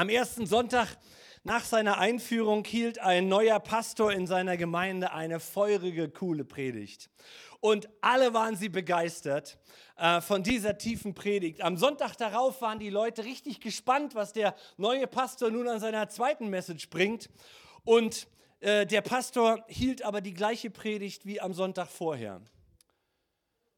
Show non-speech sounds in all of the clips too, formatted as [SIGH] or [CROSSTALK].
Am ersten Sonntag nach seiner Einführung hielt ein neuer Pastor in seiner Gemeinde eine feurige, coole Predigt. Und alle waren sie begeistert äh, von dieser tiefen Predigt. Am Sonntag darauf waren die Leute richtig gespannt, was der neue Pastor nun an seiner zweiten Message bringt. Und äh, der Pastor hielt aber die gleiche Predigt wie am Sonntag vorher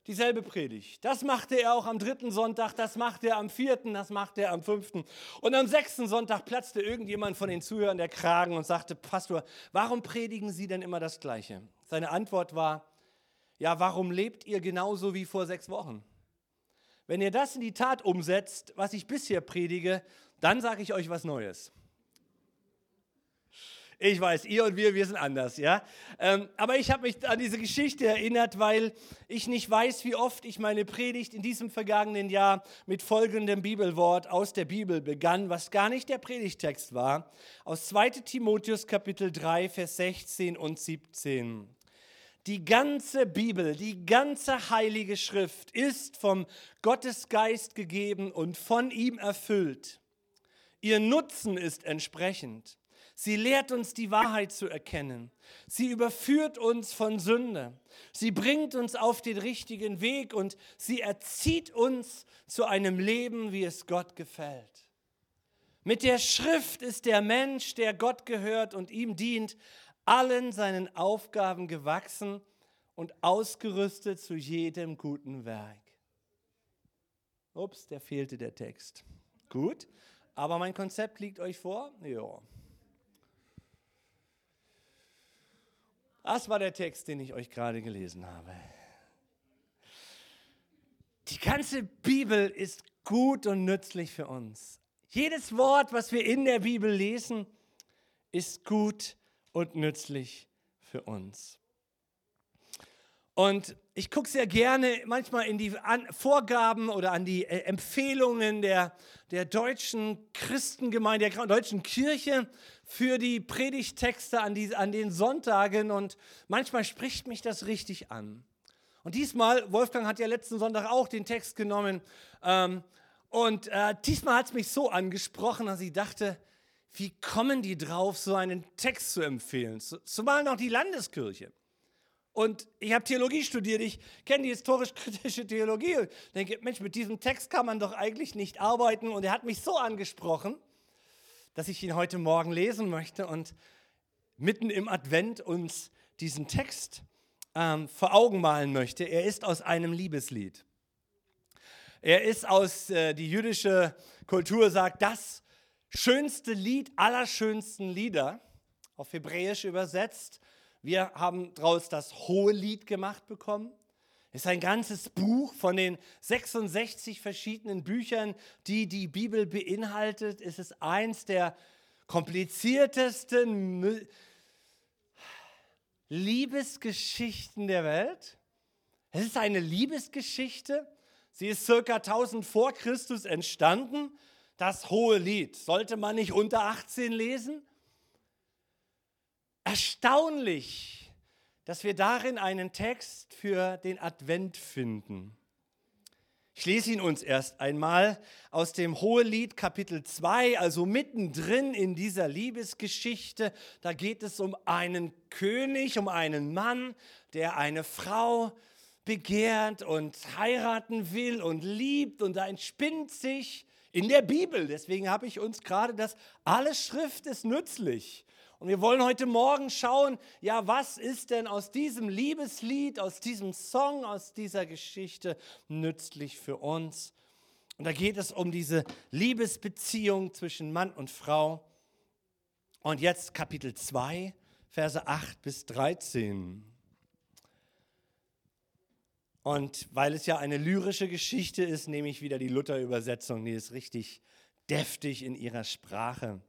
dieselbe Predigt. Das machte er auch am dritten Sonntag, das machte er am vierten, das machte er am fünften. Und am sechsten Sonntag platzte irgendjemand von den Zuhörern der Kragen und sagte, Pastor, warum predigen Sie denn immer das Gleiche? Seine Antwort war, ja, warum lebt ihr genauso wie vor sechs Wochen? Wenn ihr das in die Tat umsetzt, was ich bisher predige, dann sage ich euch was Neues. Ich weiß, ihr und wir, wir sind anders, ja. Ähm, aber ich habe mich an diese Geschichte erinnert, weil ich nicht weiß, wie oft ich meine Predigt in diesem vergangenen Jahr mit folgendem Bibelwort aus der Bibel begann, was gar nicht der Predigtext war, aus 2 Timotheus Kapitel 3, Vers 16 und 17. Die ganze Bibel, die ganze heilige Schrift ist vom Gottesgeist gegeben und von ihm erfüllt. Ihr Nutzen ist entsprechend. Sie lehrt uns die Wahrheit zu erkennen. Sie überführt uns von Sünde. Sie bringt uns auf den richtigen Weg und sie erzieht uns zu einem Leben, wie es Gott gefällt. Mit der Schrift ist der Mensch, der Gott gehört und ihm dient, allen seinen Aufgaben gewachsen und ausgerüstet zu jedem guten Werk. Ups, der fehlte der Text. Gut, aber mein Konzept liegt euch vor? Ja. Das war der Text, den ich euch gerade gelesen habe. Die ganze Bibel ist gut und nützlich für uns. Jedes Wort, was wir in der Bibel lesen, ist gut und nützlich für uns. Und ich gucke sehr gerne manchmal in die an Vorgaben oder an die äh, Empfehlungen der, der deutschen Christengemeinde, der deutschen Kirche für die Predigtexte an, die, an den Sonntagen und manchmal spricht mich das richtig an. Und diesmal, Wolfgang hat ja letzten Sonntag auch den Text genommen ähm, und äh, diesmal hat es mich so angesprochen, dass ich dachte, wie kommen die drauf, so einen Text zu empfehlen? Zumal noch die Landeskirche. Und ich habe Theologie studiert, ich kenne die historisch-kritische Theologie und denke, Mensch, mit diesem Text kann man doch eigentlich nicht arbeiten. Und er hat mich so angesprochen, dass ich ihn heute Morgen lesen möchte und mitten im Advent uns diesen Text ähm, vor Augen malen möchte. Er ist aus einem Liebeslied. Er ist aus, äh, die jüdische Kultur sagt, das schönste Lied aller schönsten Lieder, auf Hebräisch übersetzt. Wir haben daraus das Hohe Lied gemacht bekommen. Es ist ein ganzes Buch von den 66 verschiedenen Büchern, die die Bibel beinhaltet. Es ist eins der kompliziertesten Liebesgeschichten der Welt. Es ist eine Liebesgeschichte. Sie ist circa 1000 vor Christus entstanden. Das hohe Lied sollte man nicht unter 18 lesen erstaunlich, dass wir darin einen Text für den Advent finden. Ich lese ihn uns erst einmal aus dem Hohelied Kapitel 2, also mittendrin in dieser Liebesgeschichte. Da geht es um einen König, um einen Mann, der eine Frau begehrt und heiraten will und liebt und da entspinnt sich in der Bibel. Deswegen habe ich uns gerade das, alle Schrift ist nützlich. Und wir wollen heute Morgen schauen, ja, was ist denn aus diesem Liebeslied, aus diesem Song, aus dieser Geschichte nützlich für uns? Und da geht es um diese Liebesbeziehung zwischen Mann und Frau. Und jetzt Kapitel 2, Verse 8 bis 13. Und weil es ja eine lyrische Geschichte ist, nehme ich wieder die Luther-Übersetzung. Die ist richtig deftig in ihrer Sprache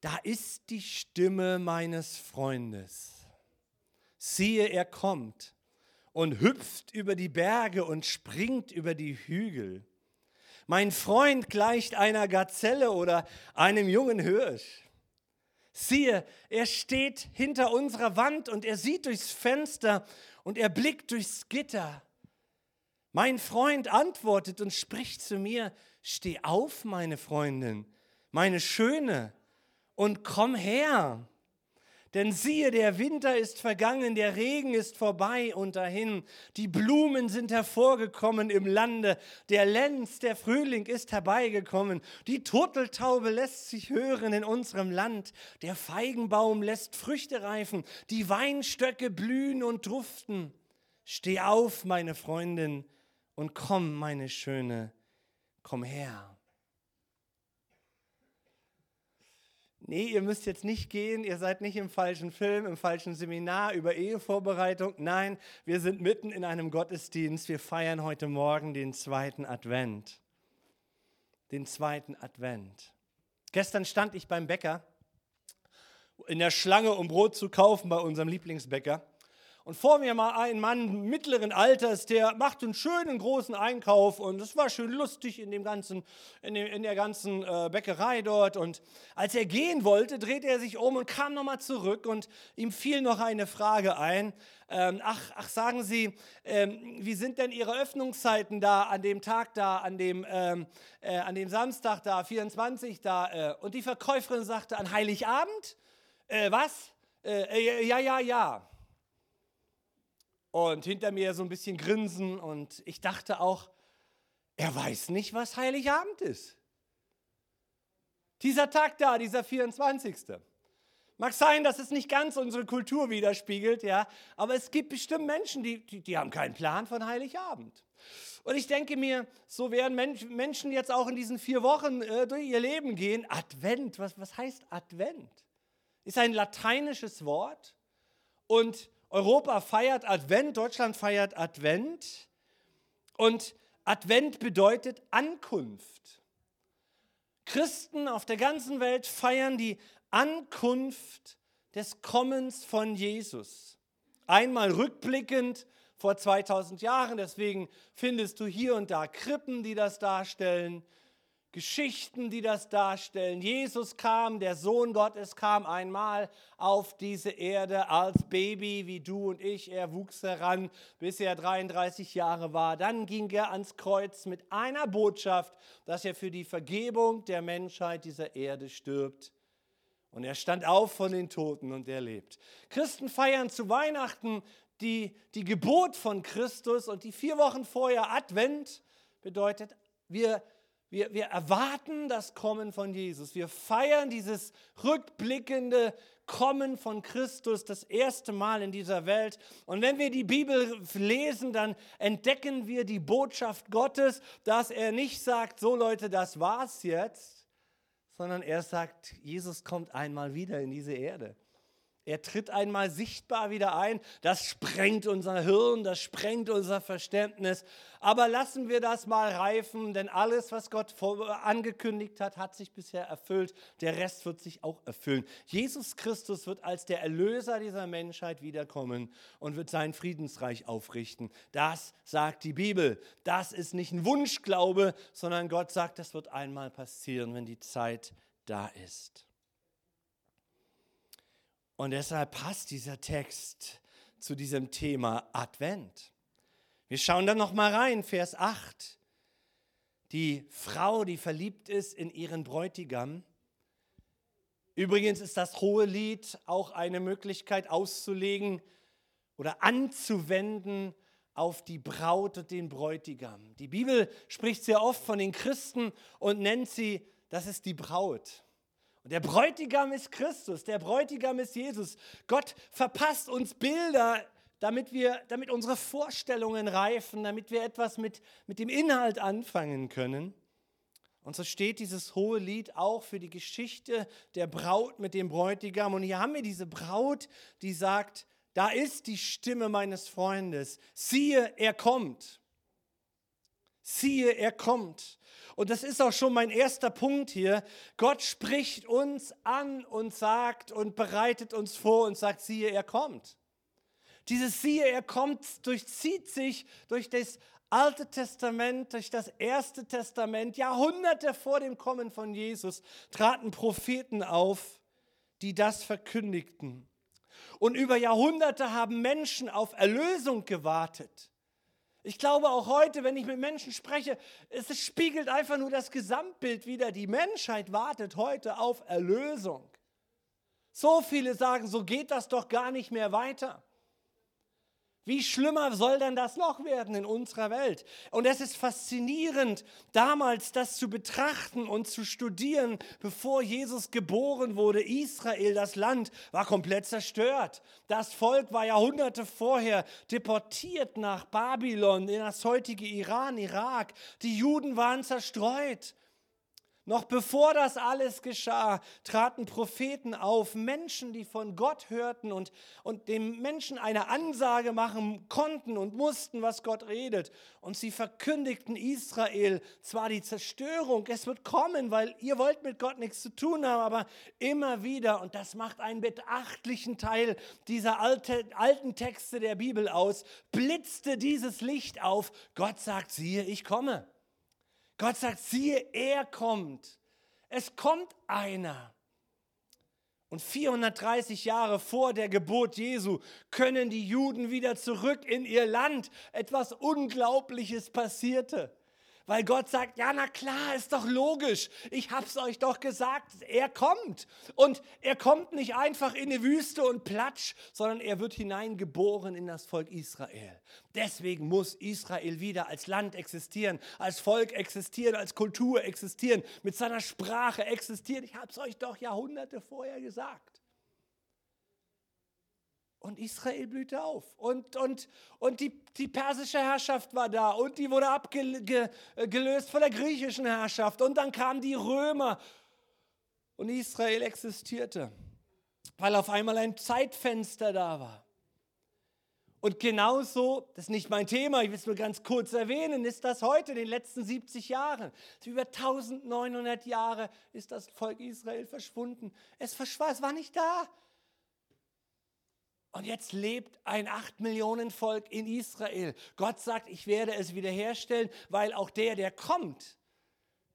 da ist die Stimme meines Freundes. Siehe, er kommt und hüpft über die Berge und springt über die Hügel. Mein Freund gleicht einer Gazelle oder einem jungen Hirsch. Siehe, er steht hinter unserer Wand und er sieht durchs Fenster und er blickt durchs Gitter. Mein Freund antwortet und spricht zu mir, steh auf, meine Freundin, meine Schöne, und komm her. Denn siehe, der Winter ist vergangen, der Regen ist vorbei und dahin. Die Blumen sind hervorgekommen im Lande, der Lenz, der Frühling ist herbeigekommen. Die Turteltaube lässt sich hören in unserem Land. Der Feigenbaum lässt Früchte reifen, die Weinstöcke blühen und duften. Steh auf, meine Freundin, und komm, meine Schöne, komm her. Nee, ihr müsst jetzt nicht gehen, ihr seid nicht im falschen Film, im falschen Seminar über Ehevorbereitung. Nein, wir sind mitten in einem Gottesdienst. Wir feiern heute Morgen den zweiten Advent. Den zweiten Advent. Gestern stand ich beim Bäcker in der Schlange, um Brot zu kaufen bei unserem Lieblingsbäcker. Und vor mir mal ein Mann mittleren Alters, der macht einen schönen großen Einkauf und es war schön lustig in, dem ganzen, in, dem, in der ganzen äh, Bäckerei dort. Und als er gehen wollte, drehte er sich um und kam nochmal zurück und ihm fiel noch eine Frage ein. Ähm, ach, ach, sagen Sie, ähm, wie sind denn Ihre Öffnungszeiten da an dem Tag da, an dem, ähm, äh, an dem Samstag da, 24 da? Äh? Und die Verkäuferin sagte, an Heiligabend? Äh, was? Äh, ja, ja, ja und hinter mir so ein bisschen grinsen und ich dachte auch, er weiß nicht, was Heiligabend ist. Dieser Tag da, dieser 24. Mag sein, dass es nicht ganz unsere Kultur widerspiegelt, ja, aber es gibt bestimmt Menschen, die, die, die haben keinen Plan von Heiligabend. Und ich denke mir, so werden Menschen jetzt auch in diesen vier Wochen äh, durch ihr Leben gehen. Advent, was, was heißt Advent? Ist ein lateinisches Wort und Europa feiert Advent, Deutschland feiert Advent. Und Advent bedeutet Ankunft. Christen auf der ganzen Welt feiern die Ankunft des Kommens von Jesus. Einmal rückblickend vor 2000 Jahren, deswegen findest du hier und da Krippen, die das darstellen. Geschichten, die das darstellen. Jesus kam, der Sohn Gottes kam einmal auf diese Erde als Baby, wie du und ich. Er wuchs heran, bis er 33 Jahre war. Dann ging er ans Kreuz mit einer Botschaft, dass er für die Vergebung der Menschheit dieser Erde stirbt. Und er stand auf von den Toten und er lebt. Christen feiern zu Weihnachten die, die Geburt von Christus und die vier Wochen vorher Advent bedeutet, wir wir, wir erwarten das Kommen von Jesus. Wir feiern dieses rückblickende Kommen von Christus das erste Mal in dieser Welt. Und wenn wir die Bibel lesen, dann entdecken wir die Botschaft Gottes, dass er nicht sagt, so Leute, das war's jetzt, sondern er sagt, Jesus kommt einmal wieder in diese Erde. Er tritt einmal sichtbar wieder ein. Das sprengt unser Hirn, das sprengt unser Verständnis. Aber lassen wir das mal reifen, denn alles, was Gott angekündigt hat, hat sich bisher erfüllt. Der Rest wird sich auch erfüllen. Jesus Christus wird als der Erlöser dieser Menschheit wiederkommen und wird sein Friedensreich aufrichten. Das sagt die Bibel. Das ist nicht ein Wunschglaube, sondern Gott sagt, das wird einmal passieren, wenn die Zeit da ist. Und deshalb passt dieser Text zu diesem Thema Advent. Wir schauen dann noch mal rein, Vers 8. Die Frau, die verliebt ist in ihren Bräutigam. Übrigens ist das hohe Lied auch eine Möglichkeit auszulegen oder anzuwenden auf die Braut und den Bräutigam. Die Bibel spricht sehr oft von den Christen und nennt sie, das ist die Braut. Und der Bräutigam ist Christus, der Bräutigam ist Jesus. Gott verpasst uns Bilder, damit, wir, damit unsere Vorstellungen reifen, damit wir etwas mit, mit dem Inhalt anfangen können. Und so steht dieses hohe Lied auch für die Geschichte der Braut mit dem Bräutigam. Und hier haben wir diese Braut, die sagt, da ist die Stimme meines Freundes. Siehe, er kommt. Siehe, er kommt. Und das ist auch schon mein erster Punkt hier. Gott spricht uns an und sagt und bereitet uns vor und sagt, siehe, er kommt. Dieses siehe, er kommt durchzieht sich durch das Alte Testament, durch das Erste Testament. Jahrhunderte vor dem Kommen von Jesus traten Propheten auf, die das verkündigten. Und über Jahrhunderte haben Menschen auf Erlösung gewartet. Ich glaube auch heute, wenn ich mit Menschen spreche, es spiegelt einfach nur das Gesamtbild wider. Die Menschheit wartet heute auf Erlösung. So viele sagen, so geht das doch gar nicht mehr weiter. Wie schlimmer soll denn das noch werden in unserer Welt? Und es ist faszinierend, damals das zu betrachten und zu studieren, bevor Jesus geboren wurde. Israel, das Land, war komplett zerstört. Das Volk war Jahrhunderte vorher deportiert nach Babylon, in das heutige Iran, Irak. Die Juden waren zerstreut. Noch bevor das alles geschah, traten Propheten auf, Menschen, die von Gott hörten und, und dem Menschen eine Ansage machen konnten und mussten, was Gott redet. Und sie verkündigten Israel zwar die Zerstörung, es wird kommen, weil ihr wollt mit Gott nichts zu tun haben, aber immer wieder, und das macht einen beachtlichen Teil dieser alte, alten Texte der Bibel aus, blitzte dieses Licht auf. Gott sagt, siehe, ich komme. Gott sagt, siehe, er kommt. Es kommt einer. Und 430 Jahre vor der Geburt Jesu können die Juden wieder zurück in ihr Land. Etwas Unglaubliches passierte. Weil Gott sagt, ja, na klar, ist doch logisch. Ich hab's euch doch gesagt, er kommt. Und er kommt nicht einfach in die Wüste und platsch, sondern er wird hineingeboren in das Volk Israel. Deswegen muss Israel wieder als Land existieren, als Volk existieren, als Kultur existieren, mit seiner Sprache existieren. Ich hab's euch doch Jahrhunderte vorher gesagt. Und Israel blühte auf. Und, und, und die, die persische Herrschaft war da. Und die wurde abgelöst von der griechischen Herrschaft. Und dann kamen die Römer. Und Israel existierte, weil auf einmal ein Zeitfenster da war. Und genauso, das ist nicht mein Thema, ich will es nur ganz kurz erwähnen, ist das heute, in den letzten 70 Jahren. Über 1900 Jahre ist das Volk Israel verschwunden. Es verschwand, es war nicht da. Und jetzt lebt ein acht Millionen Volk in Israel. Gott sagt, ich werde es wiederherstellen, weil auch der, der kommt,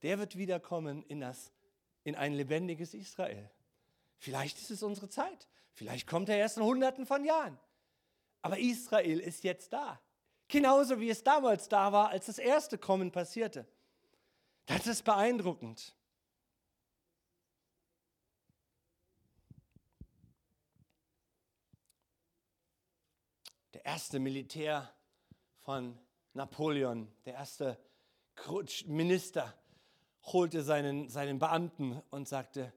der wird wiederkommen in, das, in ein lebendiges Israel. Vielleicht ist es unsere Zeit. Vielleicht kommt er erst in Hunderten von Jahren. Aber Israel ist jetzt da. Genauso wie es damals da war, als das erste Kommen passierte. Das ist beeindruckend. Erste Militär von Napoleon, der erste Minister, holte seinen, seinen Beamten und sagte,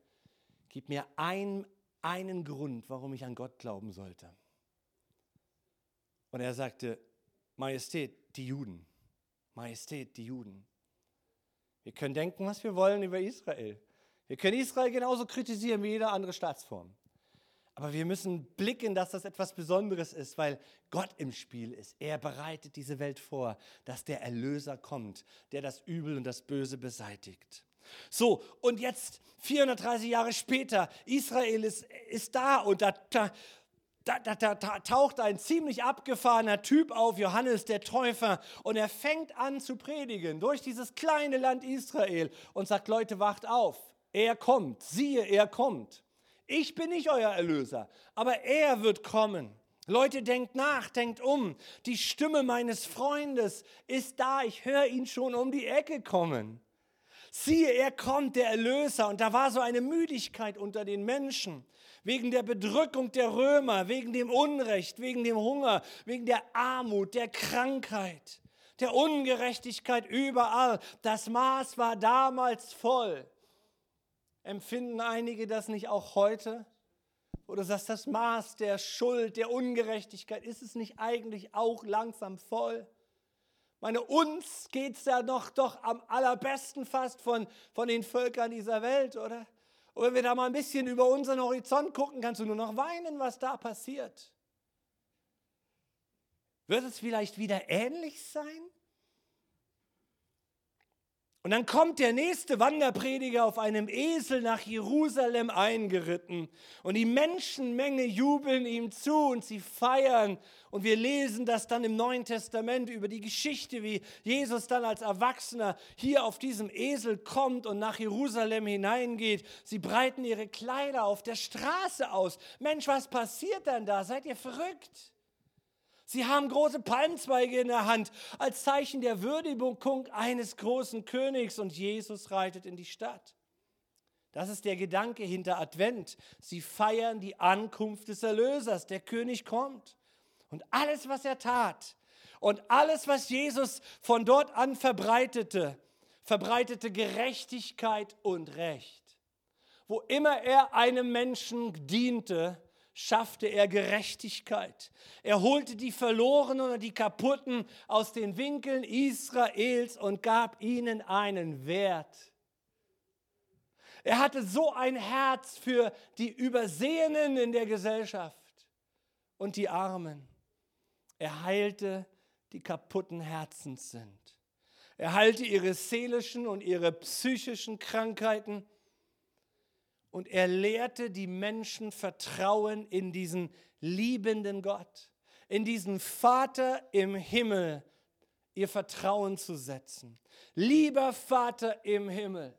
gib mir ein, einen Grund, warum ich an Gott glauben sollte. Und er sagte, Majestät, die Juden. Majestät, die Juden. Wir können denken, was wir wollen über Israel. Wir können Israel genauso kritisieren wie jede andere Staatsform. Aber wir müssen blicken, dass das etwas Besonderes ist, weil Gott im Spiel ist. Er bereitet diese Welt vor, dass der Erlöser kommt, der das Übel und das Böse beseitigt. So, und jetzt 430 Jahre später, Israel ist, ist da und da, da, da, da, da, taucht ein ziemlich abgefahrener Typ auf, Johannes der Täufer, und er fängt an zu predigen durch dieses kleine Land Israel und sagt, Leute, wacht auf, er kommt, siehe, er kommt. Ich bin nicht euer Erlöser, aber er wird kommen. Leute, denkt nach, denkt um. Die Stimme meines Freundes ist da. Ich höre ihn schon um die Ecke kommen. Siehe, er kommt, der Erlöser. Und da war so eine Müdigkeit unter den Menschen. Wegen der Bedrückung der Römer, wegen dem Unrecht, wegen dem Hunger, wegen der Armut, der Krankheit, der Ungerechtigkeit überall. Das Maß war damals voll. Empfinden einige das nicht auch heute? Oder sagst das Maß der Schuld, der Ungerechtigkeit, ist es nicht eigentlich auch langsam voll? Meine, uns geht es ja noch doch am allerbesten fast von, von den Völkern dieser Welt, oder? Und wenn wir da mal ein bisschen über unseren Horizont gucken, kannst du nur noch weinen, was da passiert. Wird es vielleicht wieder ähnlich sein? Und dann kommt der nächste Wanderprediger auf einem Esel nach Jerusalem eingeritten. Und die Menschenmenge jubeln ihm zu und sie feiern. Und wir lesen das dann im Neuen Testament über die Geschichte, wie Jesus dann als Erwachsener hier auf diesem Esel kommt und nach Jerusalem hineingeht. Sie breiten ihre Kleider auf der Straße aus. Mensch, was passiert dann da? Seid ihr verrückt? Sie haben große Palmzweige in der Hand als Zeichen der Würdigung eines großen Königs und Jesus reitet in die Stadt. Das ist der Gedanke hinter Advent. Sie feiern die Ankunft des Erlösers. Der König kommt. Und alles, was er tat und alles, was Jesus von dort an verbreitete, verbreitete Gerechtigkeit und Recht. Wo immer er einem Menschen diente, schaffte er Gerechtigkeit. Er holte die Verlorenen und die Kaputten aus den Winkeln Israels und gab ihnen einen Wert. Er hatte so ein Herz für die Übersehenen in der Gesellschaft und die Armen. Er heilte die kaputten Herzens sind. Er heilte ihre seelischen und ihre psychischen Krankheiten. Und er lehrte die Menschen Vertrauen in diesen liebenden Gott, in diesen Vater im Himmel, ihr Vertrauen zu setzen. Lieber Vater im Himmel.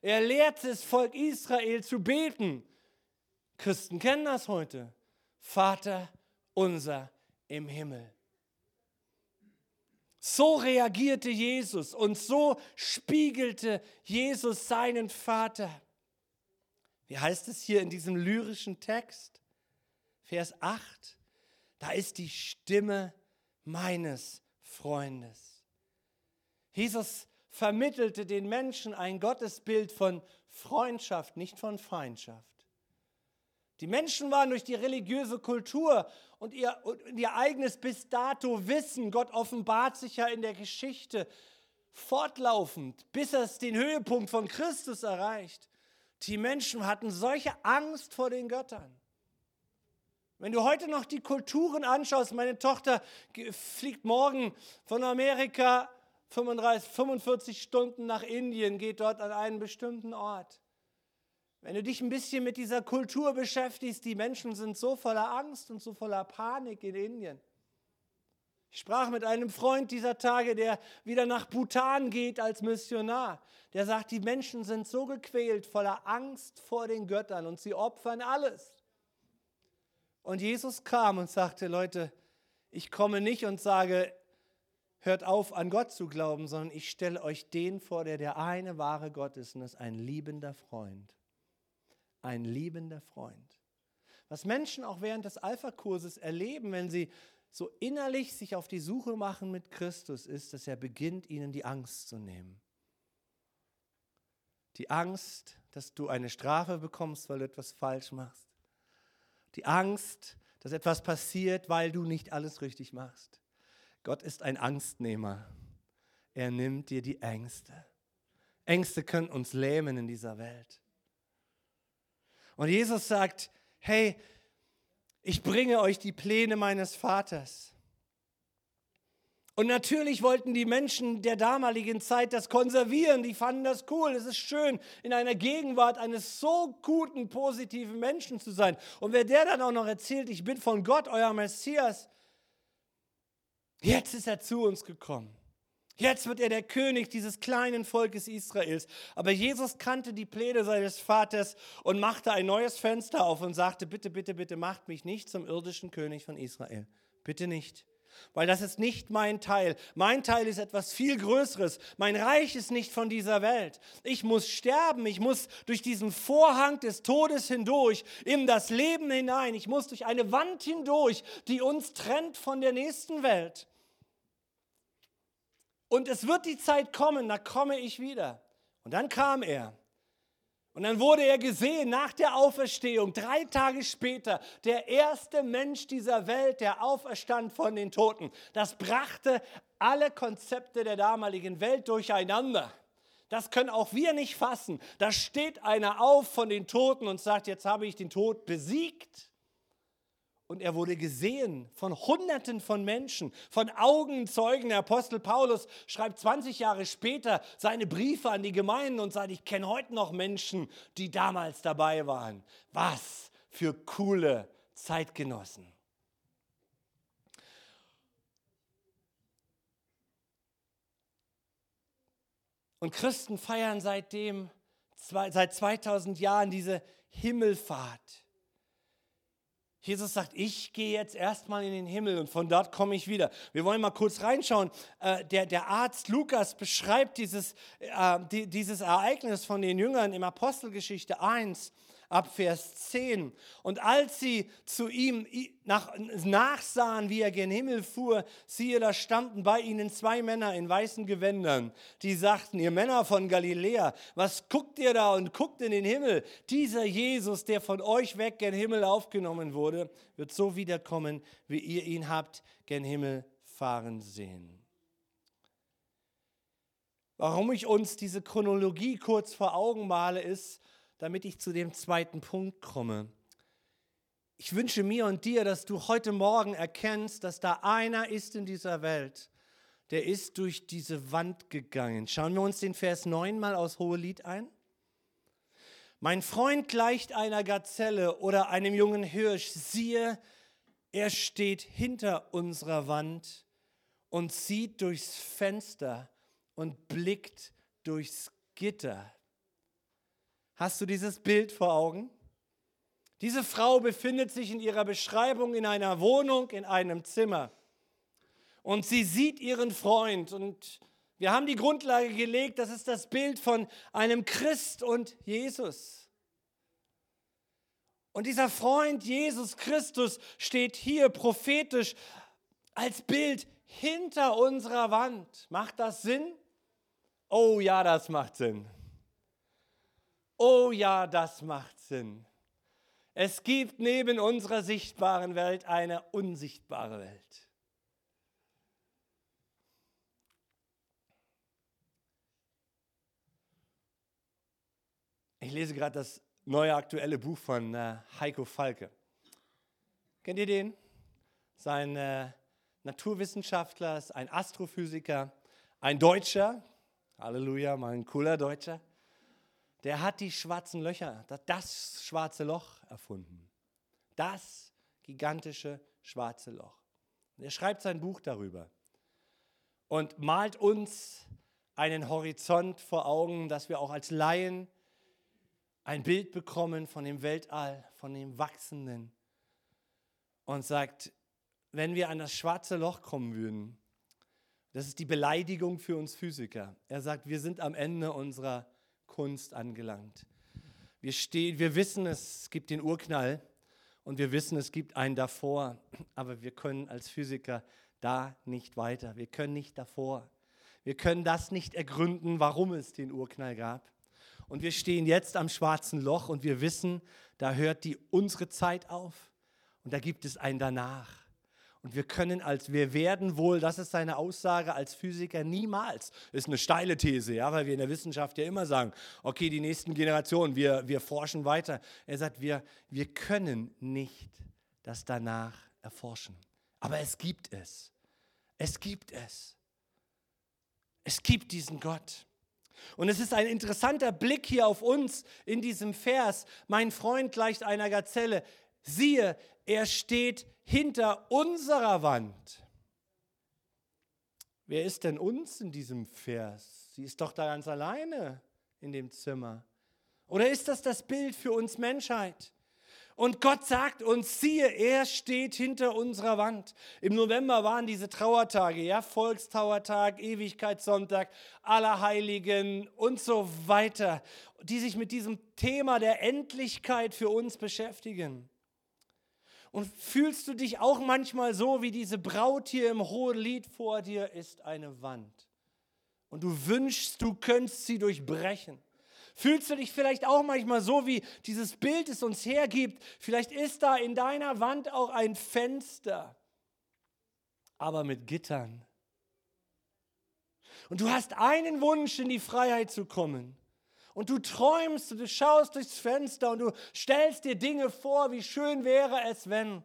Er lehrte das Volk Israel zu beten. Christen kennen das heute. Vater unser im Himmel. So reagierte Jesus und so spiegelte Jesus seinen Vater. Wie heißt es hier in diesem lyrischen Text? Vers 8. Da ist die Stimme meines Freundes. Jesus vermittelte den Menschen ein Gottesbild von Freundschaft, nicht von Feindschaft. Die Menschen waren durch die religiöse Kultur und ihr, und ihr eigenes bis dato Wissen, Gott offenbart sich ja in der Geschichte fortlaufend, bis es den Höhepunkt von Christus erreicht. Die Menschen hatten solche Angst vor den Göttern. Wenn du heute noch die Kulturen anschaust, meine Tochter fliegt morgen von Amerika 35, 45 Stunden nach Indien, geht dort an einen bestimmten Ort. Wenn du dich ein bisschen mit dieser Kultur beschäftigst, die Menschen sind so voller Angst und so voller Panik in Indien. Ich sprach mit einem Freund dieser Tage, der wieder nach Bhutan geht als Missionar. Der sagt, die Menschen sind so gequält, voller Angst vor den Göttern und sie opfern alles. Und Jesus kam und sagte, Leute, ich komme nicht und sage, hört auf an Gott zu glauben, sondern ich stelle euch den vor, der der eine wahre Gott ist und das ist ein liebender Freund ein liebender Freund. Was Menschen auch während des Alpha-Kurses erleben, wenn sie so innerlich sich auf die Suche machen mit Christus, ist, dass er beginnt, ihnen die Angst zu nehmen. Die Angst, dass du eine Strafe bekommst, weil du etwas falsch machst. Die Angst, dass etwas passiert, weil du nicht alles richtig machst. Gott ist ein Angstnehmer. Er nimmt dir die Ängste. Ängste können uns lähmen in dieser Welt. Und Jesus sagt, hey, ich bringe euch die Pläne meines Vaters. Und natürlich wollten die Menschen der damaligen Zeit das konservieren. Die fanden das cool. Es ist schön, in einer Gegenwart eines so guten, positiven Menschen zu sein. Und wer der dann auch noch erzählt, ich bin von Gott, euer Messias, jetzt ist er zu uns gekommen. Jetzt wird er der König dieses kleinen Volkes Israels. Aber Jesus kannte die Pläne seines Vaters und machte ein neues Fenster auf und sagte, bitte, bitte, bitte macht mich nicht zum irdischen König von Israel. Bitte nicht. Weil das ist nicht mein Teil. Mein Teil ist etwas viel Größeres. Mein Reich ist nicht von dieser Welt. Ich muss sterben. Ich muss durch diesen Vorhang des Todes hindurch in das Leben hinein. Ich muss durch eine Wand hindurch, die uns trennt von der nächsten Welt. Und es wird die Zeit kommen, da komme ich wieder. Und dann kam er. Und dann wurde er gesehen nach der Auferstehung, drei Tage später, der erste Mensch dieser Welt, der auferstand von den Toten. Das brachte alle Konzepte der damaligen Welt durcheinander. Das können auch wir nicht fassen. Da steht einer auf von den Toten und sagt, jetzt habe ich den Tod besiegt und er wurde gesehen von Hunderten von Menschen, von Augenzeugen. Der Apostel Paulus schreibt 20 Jahre später seine Briefe an die Gemeinden und sagt, ich kenne heute noch Menschen, die damals dabei waren. Was für coole Zeitgenossen. Und Christen feiern seitdem, seit 2000 Jahren diese Himmelfahrt Jesus sagt, ich gehe jetzt erstmal in den Himmel und von dort komme ich wieder. Wir wollen mal kurz reinschauen. Äh, der, der Arzt Lukas beschreibt dieses, äh, die, dieses Ereignis von den Jüngern im Apostelgeschichte 1 ab Vers 10. Und als sie zu ihm nach, nachsahen, wie er gen Himmel fuhr, siehe, da standen bei ihnen zwei Männer in weißen Gewändern, die sagten, ihr Männer von Galiläa, was guckt ihr da und guckt in den Himmel? Dieser Jesus, der von euch weg gen Himmel aufgenommen wurde, wird so wiederkommen, wie ihr ihn habt gen Himmel fahren sehen. Warum ich uns diese Chronologie kurz vor Augen male, ist, damit ich zu dem zweiten Punkt komme. Ich wünsche mir und dir, dass du heute Morgen erkennst, dass da einer ist in dieser Welt, der ist durch diese Wand gegangen. Schauen wir uns den Vers 9 mal aus Hohelied ein. Mein Freund gleicht einer Gazelle oder einem jungen Hirsch. Siehe, er steht hinter unserer Wand und sieht durchs Fenster und blickt durchs Gitter. Hast du dieses Bild vor Augen? Diese Frau befindet sich in ihrer Beschreibung in einer Wohnung, in einem Zimmer. Und sie sieht ihren Freund. Und wir haben die Grundlage gelegt, das ist das Bild von einem Christ und Jesus. Und dieser Freund Jesus Christus steht hier prophetisch als Bild hinter unserer Wand. Macht das Sinn? Oh ja, das macht Sinn. Oh ja, das macht Sinn. Es gibt neben unserer sichtbaren Welt eine unsichtbare Welt. Ich lese gerade das neue aktuelle Buch von äh, Heiko Falke. Kennt ihr den? Sein äh, Naturwissenschaftler, ist ein Astrophysiker, ein Deutscher. Halleluja, mal ein cooler Deutscher der hat die schwarzen Löcher, das schwarze Loch erfunden. Das gigantische schwarze Loch. Und er schreibt sein Buch darüber und malt uns einen Horizont vor Augen, dass wir auch als Laien ein Bild bekommen von dem Weltall, von dem Wachsenden und sagt, wenn wir an das schwarze Loch kommen würden, das ist die Beleidigung für uns Physiker. Er sagt, wir sind am Ende unserer Kunst angelangt. Wir, stehen, wir wissen, es gibt den Urknall und wir wissen, es gibt einen davor, aber wir können als Physiker da nicht weiter. Wir können nicht davor. Wir können das nicht ergründen, warum es den Urknall gab. Und wir stehen jetzt am schwarzen Loch und wir wissen, da hört die unsere Zeit auf und da gibt es ein danach. Und wir können als, wir werden wohl, das ist seine Aussage als Physiker, niemals, ist eine steile These, ja, weil wir in der Wissenschaft ja immer sagen, okay, die nächsten Generationen, wir, wir forschen weiter. Er sagt, wir, wir können nicht das danach erforschen. Aber es gibt es. Es gibt es. Es gibt diesen Gott. Und es ist ein interessanter Blick hier auf uns in diesem Vers. Mein Freund gleicht einer Gazelle. Siehe, er steht hinter unserer Wand. Wer ist denn uns in diesem Vers? Sie ist doch da ganz alleine in dem Zimmer. Oder ist das das Bild für uns Menschheit? Und Gott sagt uns, siehe, er steht hinter unserer Wand. Im November waren diese Trauertage, ja, Volkstrauertag, Ewigkeitssonntag, Allerheiligen und so weiter, die sich mit diesem Thema der Endlichkeit für uns beschäftigen. Und fühlst du dich auch manchmal so wie diese Braut hier im hohen Lied vor dir ist eine Wand. Und du wünschst, du könntest sie durchbrechen. Fühlst du dich vielleicht auch manchmal so, wie dieses Bild es uns hergibt? Vielleicht ist da in deiner Wand auch ein Fenster, aber mit Gittern. Und du hast einen Wunsch, in die Freiheit zu kommen. Und du träumst, du schaust durchs Fenster und du stellst dir Dinge vor, wie schön wäre es, wenn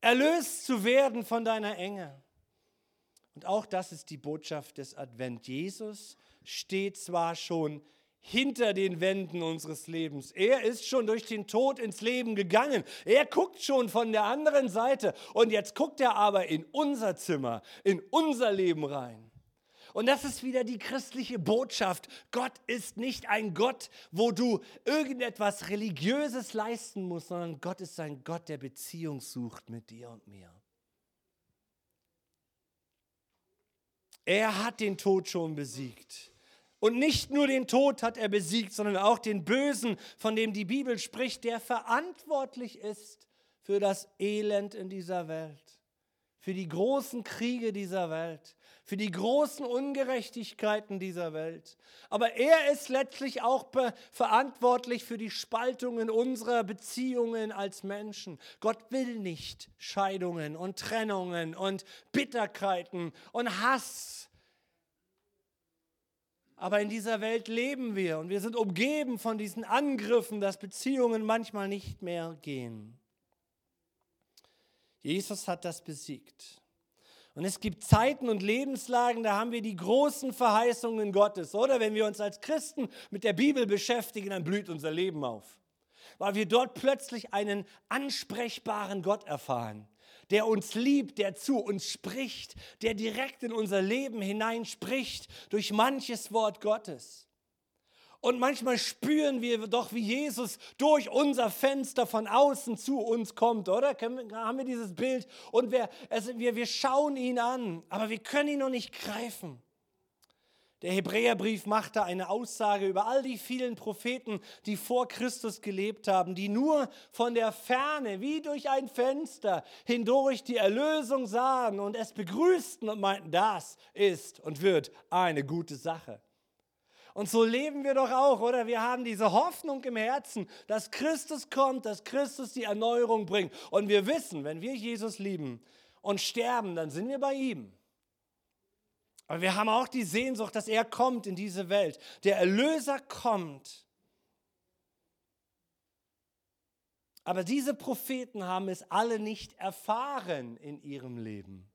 erlöst zu werden von deiner Enge. Und auch das ist die Botschaft des Advent. Jesus steht zwar schon hinter den Wänden unseres Lebens. Er ist schon durch den Tod ins Leben gegangen. Er guckt schon von der anderen Seite. Und jetzt guckt er aber in unser Zimmer, in unser Leben rein. Und das ist wieder die christliche Botschaft. Gott ist nicht ein Gott, wo du irgendetwas Religiöses leisten musst, sondern Gott ist ein Gott, der Beziehung sucht mit dir und mir. Er hat den Tod schon besiegt. Und nicht nur den Tod hat er besiegt, sondern auch den Bösen, von dem die Bibel spricht, der verantwortlich ist für das Elend in dieser Welt, für die großen Kriege dieser Welt, für die großen Ungerechtigkeiten dieser Welt. Aber er ist letztlich auch verantwortlich für die Spaltungen unserer Beziehungen als Menschen. Gott will nicht Scheidungen und Trennungen und Bitterkeiten und Hass. Aber in dieser Welt leben wir und wir sind umgeben von diesen Angriffen, dass Beziehungen manchmal nicht mehr gehen. Jesus hat das besiegt. Und es gibt Zeiten und Lebenslagen, da haben wir die großen Verheißungen Gottes. Oder wenn wir uns als Christen mit der Bibel beschäftigen, dann blüht unser Leben auf. Weil wir dort plötzlich einen ansprechbaren Gott erfahren, der uns liebt, der zu uns spricht, der direkt in unser Leben hineinspricht durch manches Wort Gottes. Und manchmal spüren wir doch, wie Jesus durch unser Fenster von außen zu uns kommt, oder? Haben wir dieses Bild? Und wir, also wir, wir schauen ihn an, aber wir können ihn noch nicht greifen. Der Hebräerbrief macht da eine Aussage über all die vielen Propheten, die vor Christus gelebt haben, die nur von der Ferne, wie durch ein Fenster, hindurch die Erlösung sahen und es begrüßten und meinten, das ist und wird eine gute Sache. Und so leben wir doch auch, oder? Wir haben diese Hoffnung im Herzen, dass Christus kommt, dass Christus die Erneuerung bringt. Und wir wissen, wenn wir Jesus lieben und sterben, dann sind wir bei ihm. Aber wir haben auch die Sehnsucht, dass er kommt in diese Welt. Der Erlöser kommt. Aber diese Propheten haben es alle nicht erfahren in ihrem Leben.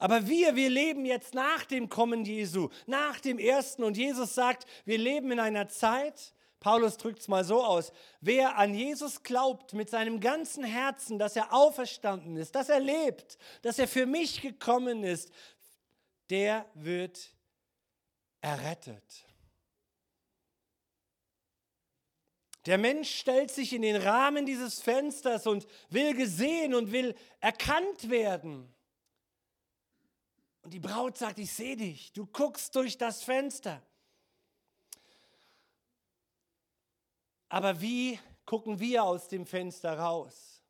Aber wir, wir leben jetzt nach dem Kommen Jesu, nach dem ersten. Und Jesus sagt, wir leben in einer Zeit, Paulus drückt es mal so aus, wer an Jesus glaubt mit seinem ganzen Herzen, dass er auferstanden ist, dass er lebt, dass er für mich gekommen ist, der wird errettet. Der Mensch stellt sich in den Rahmen dieses Fensters und will gesehen und will erkannt werden. Und die Braut sagt, ich sehe dich, du guckst durch das Fenster. Aber wie gucken wir aus dem Fenster raus?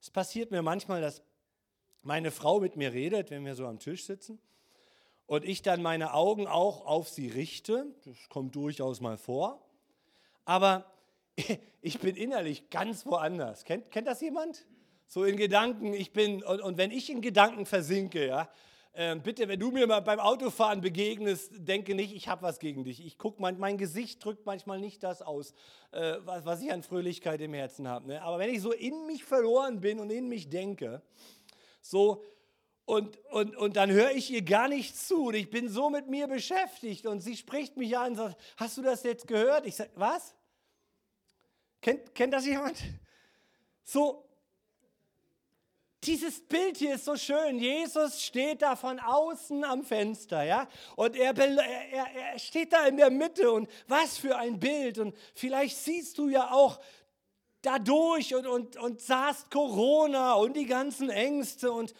Es passiert mir manchmal, dass meine Frau mit mir redet, wenn wir so am Tisch sitzen und ich dann meine Augen auch auf sie richte. Das kommt durchaus mal vor. Aber [LAUGHS] ich bin innerlich ganz woanders. Kennt, kennt das jemand? So in Gedanken, ich bin, und, und wenn ich in Gedanken versinke, ja, äh, bitte, wenn du mir mal beim Autofahren begegnest, denke nicht, ich habe was gegen dich. Ich gucke, mein, mein Gesicht drückt manchmal nicht das aus, äh, was, was, ich an Fröhlichkeit im Herzen habe. Ne? Aber wenn ich so in mich verloren bin und in mich denke, so, und, und, und dann höre ich ihr gar nicht zu und ich bin so mit mir beschäftigt und sie spricht mich an und sagt, hast du das jetzt gehört? Ich sage, was? Kennt, kennt das jemand? So, dieses Bild hier ist so schön. Jesus steht da von außen am Fenster, ja? Und er, er, er steht da in der Mitte und was für ein Bild. Und vielleicht siehst du ja auch dadurch und, und, und sahst Corona und die ganzen Ängste und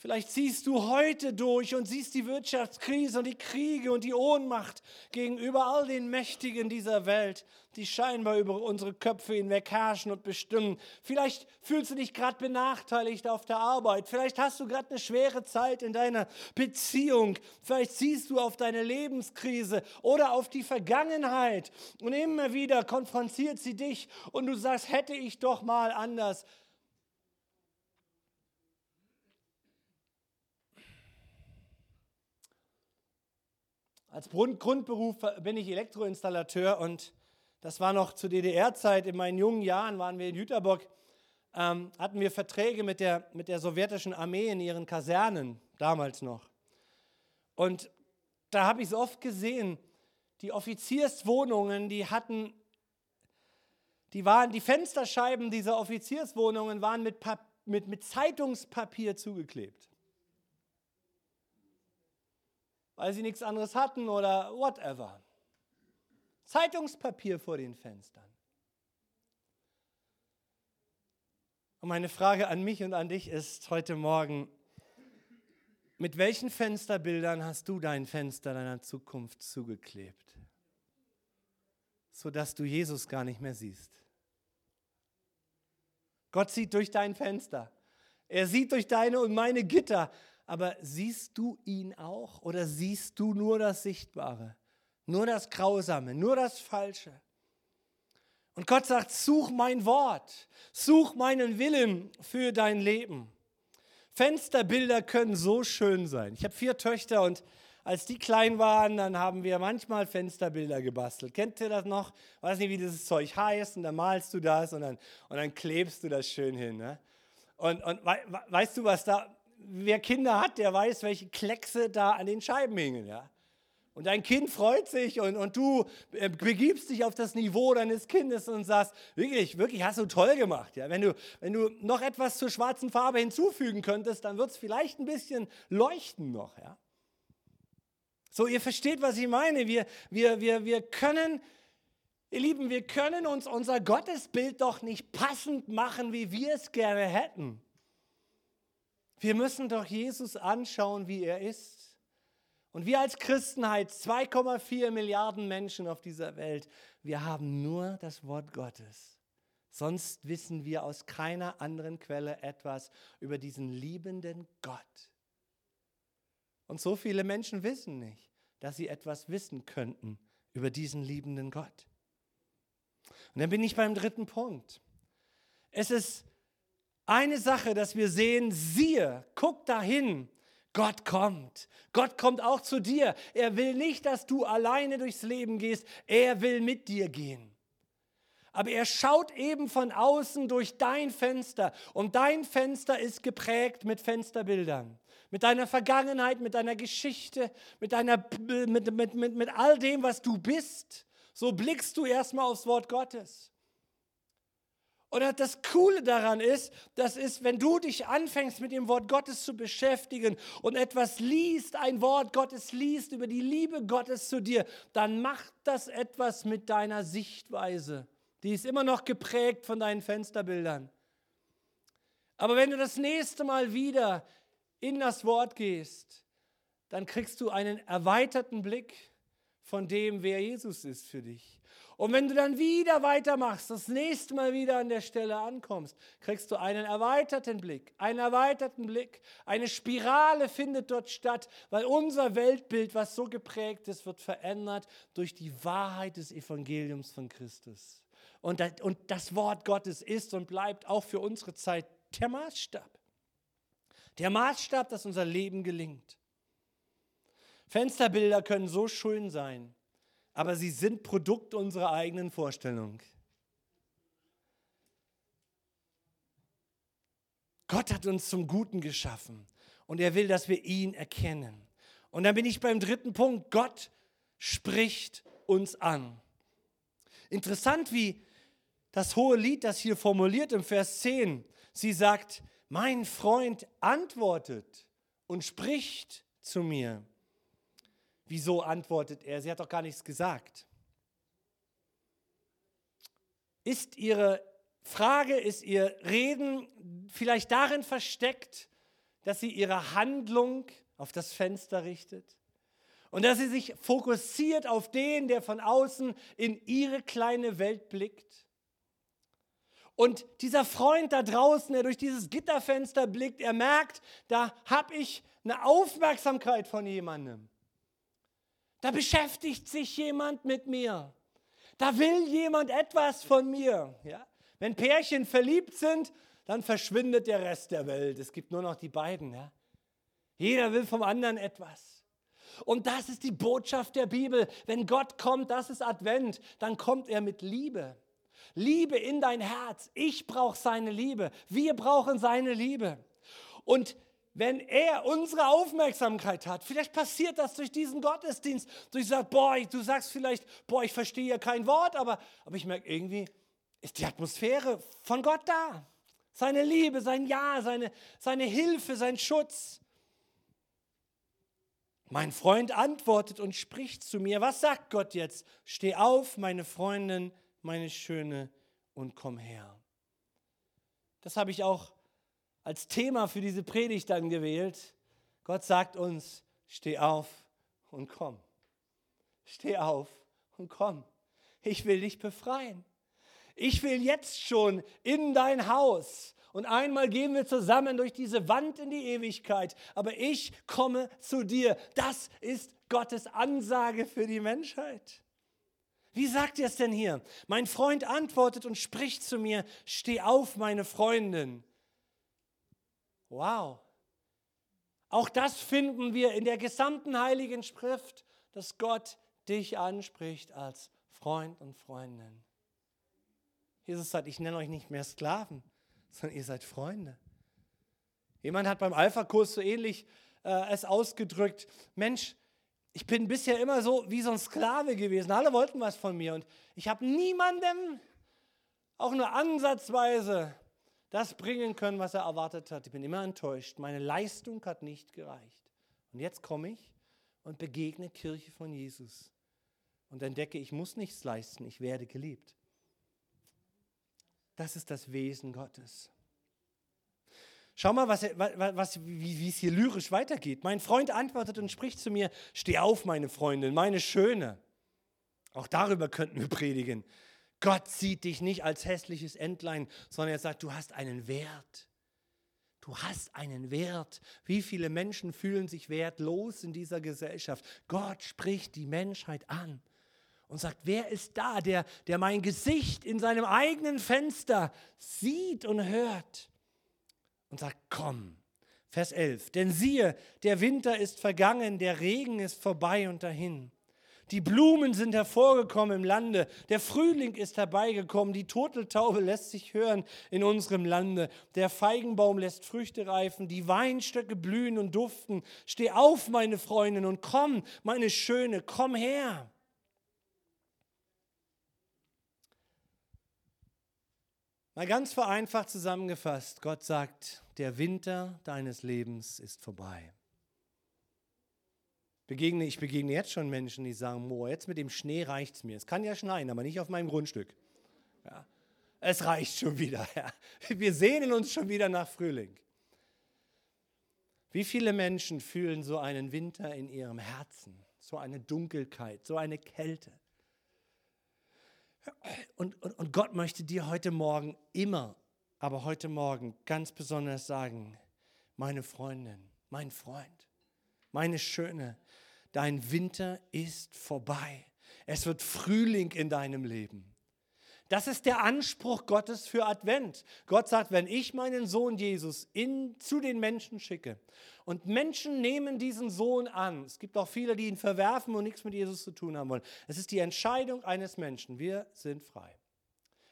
Vielleicht siehst du heute durch und siehst die Wirtschaftskrise und die Kriege und die Ohnmacht gegenüber all den Mächtigen dieser Welt, die scheinbar über unsere Köpfe hinweg herrschen und bestimmen. Vielleicht fühlst du dich gerade benachteiligt auf der Arbeit. Vielleicht hast du gerade eine schwere Zeit in deiner Beziehung. Vielleicht siehst du auf deine Lebenskrise oder auf die Vergangenheit und immer wieder konfrontiert sie dich und du sagst, hätte ich doch mal anders Als Grundberuf bin ich Elektroinstallateur und das war noch zur DDR-Zeit. In meinen jungen Jahren waren wir in Jüterbock, ähm, hatten wir Verträge mit der, mit der sowjetischen Armee in ihren Kasernen, damals noch. Und da habe ich es oft gesehen, die Offizierswohnungen, die hatten, die waren, die Fensterscheiben dieser Offizierswohnungen waren mit, mit, mit Zeitungspapier zugeklebt. Weil sie nichts anderes hatten oder whatever. Zeitungspapier vor den Fenstern. Und meine Frage an mich und an dich ist heute Morgen, mit welchen Fensterbildern hast du dein Fenster deiner Zukunft zugeklebt, sodass du Jesus gar nicht mehr siehst? Gott sieht durch dein Fenster. Er sieht durch deine und meine Gitter. Aber siehst du ihn auch oder siehst du nur das Sichtbare, nur das Grausame, nur das Falsche? Und Gott sagt, such mein Wort, such meinen Willen für dein Leben. Fensterbilder können so schön sein. Ich habe vier Töchter und als die klein waren, dann haben wir manchmal Fensterbilder gebastelt. Kennt ihr das noch? Weiß nicht, wie dieses Zeug heißt und dann malst du das und dann, und dann klebst du das schön hin. Ne? Und, und weißt du, was da, wer Kinder hat, der weiß, welche Kleckse da an den Scheiben hingen. Ja? Und dein Kind freut sich und, und du äh, begibst dich auf das Niveau deines Kindes und sagst, wirklich, wirklich, hast du toll gemacht. Ja? Wenn, du, wenn du noch etwas zur schwarzen Farbe hinzufügen könntest, dann wird es vielleicht ein bisschen leuchten noch. Ja? So, ihr versteht, was ich meine. Wir, wir, wir, wir können, ihr Lieben, wir können uns unser Gottesbild doch nicht passend machen, wie wir es gerne hätten. Wir müssen doch Jesus anschauen, wie er ist. Und wir als Christenheit, 2,4 Milliarden Menschen auf dieser Welt, wir haben nur das Wort Gottes. Sonst wissen wir aus keiner anderen Quelle etwas über diesen liebenden Gott. Und so viele Menschen wissen nicht, dass sie etwas wissen könnten über diesen liebenden Gott. Und dann bin ich beim dritten Punkt. Es ist eine Sache, dass wir sehen, siehe, guck dahin, Gott kommt. Gott kommt auch zu dir. Er will nicht, dass du alleine durchs Leben gehst. Er will mit dir gehen. Aber er schaut eben von außen durch dein Fenster. Und dein Fenster ist geprägt mit Fensterbildern. Mit deiner Vergangenheit, mit deiner Geschichte, mit, deiner, mit, mit, mit, mit all dem, was du bist. So blickst du erstmal aufs Wort Gottes. Und das Coole daran ist, das ist, wenn du dich anfängst mit dem Wort Gottes zu beschäftigen und etwas liest, ein Wort Gottes liest über die Liebe Gottes zu dir, dann macht das etwas mit deiner Sichtweise. Die ist immer noch geprägt von deinen Fensterbildern. Aber wenn du das nächste Mal wieder in das Wort gehst, dann kriegst du einen erweiterten Blick von dem, wer Jesus ist für dich. Und wenn du dann wieder weitermachst, das nächste Mal wieder an der Stelle ankommst, kriegst du einen erweiterten Blick, einen erweiterten Blick. Eine Spirale findet dort statt, weil unser Weltbild, was so geprägt ist, wird verändert durch die Wahrheit des Evangeliums von Christus. Und das, und das Wort Gottes ist und bleibt auch für unsere Zeit der Maßstab. Der Maßstab, dass unser Leben gelingt. Fensterbilder können so schön sein, aber sie sind Produkt unserer eigenen Vorstellung. Gott hat uns zum Guten geschaffen und er will, dass wir ihn erkennen. Und dann bin ich beim dritten Punkt. Gott spricht uns an. Interessant, wie das hohe Lied das hier formuliert im Vers 10. Sie sagt, mein Freund antwortet und spricht zu mir. Wieso antwortet er? Sie hat doch gar nichts gesagt. Ist ihre Frage, ist ihr Reden vielleicht darin versteckt, dass sie ihre Handlung auf das Fenster richtet? Und dass sie sich fokussiert auf den, der von außen in ihre kleine Welt blickt? Und dieser Freund da draußen, der durch dieses Gitterfenster blickt, er merkt, da habe ich eine Aufmerksamkeit von jemandem. Da beschäftigt sich jemand mit mir. Da will jemand etwas von mir. Ja? Wenn Pärchen verliebt sind, dann verschwindet der Rest der Welt. Es gibt nur noch die beiden. Ja? Jeder will vom anderen etwas. Und das ist die Botschaft der Bibel. Wenn Gott kommt, das ist Advent, dann kommt er mit Liebe. Liebe in dein Herz. Ich brauche seine Liebe. Wir brauchen seine Liebe. Und wenn er unsere Aufmerksamkeit hat, vielleicht passiert das durch diesen Gottesdienst, durch sagt, boah, du sagst vielleicht, boah, ich verstehe ja kein Wort, aber, aber ich merke irgendwie, ist die Atmosphäre von Gott da. Seine Liebe, sein Ja, seine, seine Hilfe, sein Schutz. Mein Freund antwortet und spricht zu mir. Was sagt Gott jetzt? Steh auf, meine Freundin, meine Schöne, und komm her. Das habe ich auch als Thema für diese Predigt dann gewählt. Gott sagt uns, steh auf und komm. Steh auf und komm. Ich will dich befreien. Ich will jetzt schon in dein Haus. Und einmal gehen wir zusammen durch diese Wand in die Ewigkeit. Aber ich komme zu dir. Das ist Gottes Ansage für die Menschheit. Wie sagt ihr es denn hier? Mein Freund antwortet und spricht zu mir, steh auf, meine Freundin. Wow. Auch das finden wir in der gesamten heiligen Schrift, dass Gott dich anspricht als Freund und Freundin. Jesus sagt, ich nenne euch nicht mehr Sklaven, sondern ihr seid Freunde. Jemand hat beim Alpha-Kurs so ähnlich äh, es ausgedrückt, Mensch, ich bin bisher immer so wie so ein Sklave gewesen. Alle wollten was von mir und ich habe niemandem auch nur ansatzweise das bringen können, was er erwartet hat. Ich bin immer enttäuscht. Meine Leistung hat nicht gereicht. Und jetzt komme ich und begegne Kirche von Jesus und entdecke, ich muss nichts leisten, ich werde geliebt. Das ist das Wesen Gottes. Schau mal, was, was, wie, wie es hier lyrisch weitergeht. Mein Freund antwortet und spricht zu mir, steh auf, meine Freundin, meine Schöne. Auch darüber könnten wir predigen. Gott sieht dich nicht als hässliches Entlein, sondern er sagt, du hast einen Wert. Du hast einen Wert. Wie viele Menschen fühlen sich wertlos in dieser Gesellschaft? Gott spricht die Menschheit an und sagt, wer ist da, der, der mein Gesicht in seinem eigenen Fenster sieht und hört? und sagt, komm. Vers 11, denn siehe, der Winter ist vergangen, der Regen ist vorbei und dahin. Die Blumen sind hervorgekommen im Lande, der Frühling ist herbeigekommen, die Turteltaube lässt sich hören in unserem Lande, der Feigenbaum lässt Früchte reifen, die Weinstöcke blühen und duften. Steh auf, meine Freundin, und komm, meine Schöne, komm her. Mal ganz vereinfacht zusammengefasst, Gott sagt, der Winter deines Lebens ist vorbei. Begegne, ich begegne jetzt schon Menschen, die sagen, Mo, jetzt mit dem Schnee reicht es mir. Es kann ja schneien, aber nicht auf meinem Grundstück. Ja, es reicht schon wieder. [LAUGHS] Ja. Wir sehnen uns schon wieder nach Frühling. Wie viele Menschen fühlen so einen Winter in ihrem Herzen, so eine Dunkelheit, so eine Kälte? Und, und, und Gott möchte dir heute Morgen immer, aber heute Morgen ganz besonders sagen, meine Freundin, mein Freund, meine Schöne, dein Winter ist vorbei. Es wird Frühling in deinem Leben. Das ist der Anspruch Gottes für Advent. Gott sagt, wenn ich meinen Sohn Jesus in, zu den Menschen schicke und Menschen nehmen diesen Sohn an, es gibt auch viele, die ihn verwerfen und nichts mit Jesus zu tun haben wollen. Es ist die Entscheidung eines Menschen. Wir sind frei.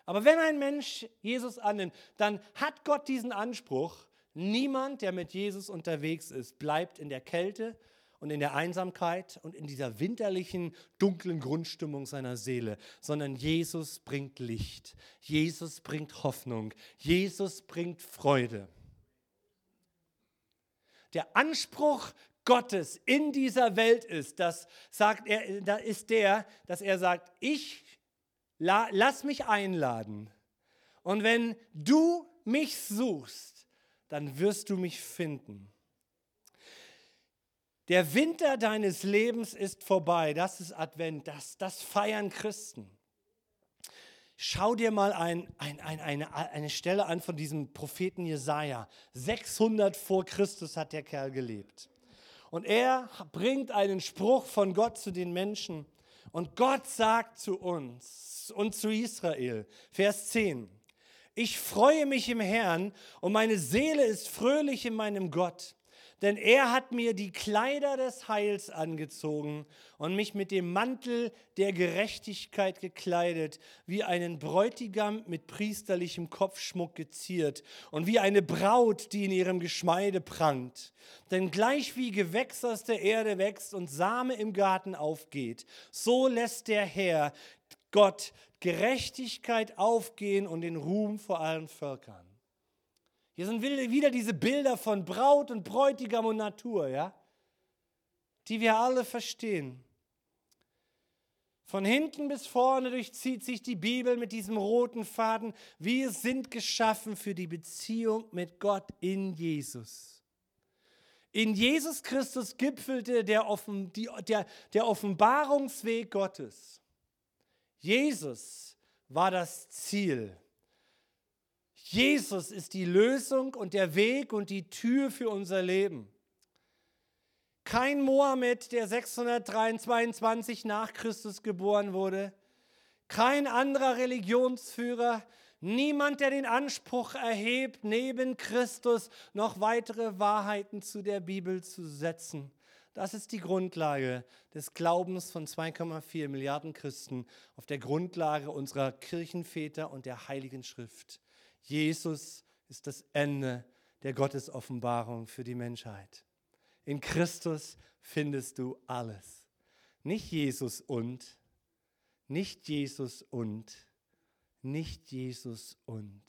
Aber wenn ein Mensch Jesus annimmt, dann hat Gott diesen Anspruch, niemand, der mit Jesus unterwegs ist, bleibt in der Kälte und in der Einsamkeit und in dieser winterlichen, dunklen Grundstimmung seiner Seele, sondern Jesus bringt Licht, Jesus bringt Hoffnung, Jesus bringt Freude. Der Anspruch Gottes in dieser Welt ist, das sagt er, da ist der, dass er sagt, ich la, lass mich einladen. Und wenn du mich suchst, dann wirst du mich finden. Der Winter deines Lebens ist vorbei. Das ist Advent. Das, das feiern Christen. Schau dir mal ein, ein, ein, eine, eine Stelle an von diesem Propheten Jesaja. 600 vor Christus hat der Kerl gelebt. Und er bringt einen Spruch von Gott zu den Menschen. Und Gott sagt zu uns und zu Israel, Vers 10, ich freue mich im Herrn und meine Seele ist fröhlich in meinem Gott denn er hat mir die Kleider des Heils angezogen und mich mit dem Mantel der Gerechtigkeit gekleidet, wie einen Bräutigam mit priesterlichem Kopfschmuck geziert und wie eine Braut, die in ihrem Geschmeide prangt. Denn gleich wie Gewächs aus der Erde wächst und Same im Garten aufgeht, so lässt der Herr Gott Gerechtigkeit aufgehen und den Ruhm vor allen Völkern. Hier sind wieder diese Bilder von Braut und Bräutigam und Natur, ja? die wir alle verstehen. Von hinten bis vorne durchzieht sich die Bibel mit diesem roten Faden. Wir sind geschaffen für die Beziehung mit Gott in Jesus. In Jesus Christus gipfelte der, Offen, die, der, der Offenbarungsweg Gottes. Jesus war das Ziel. Jesus ist die Lösung und der Weg und die Tür für unser Leben. Kein Mohammed, der 622 nach Christus geboren wurde. Kein anderer Religionsführer. Niemand, der den Anspruch erhebt, neben Christus noch weitere Wahrheiten zu der Bibel zu setzen. Das ist die Grundlage des Glaubens von 2,4 Milliarden Christen auf der Grundlage unserer Kirchenväter und der Heiligen Schrift. Jesus ist das Ende der Gottesoffenbarung für die Menschheit. In Christus findest du alles. Nicht Jesus und, nicht Jesus und, nicht Jesus und.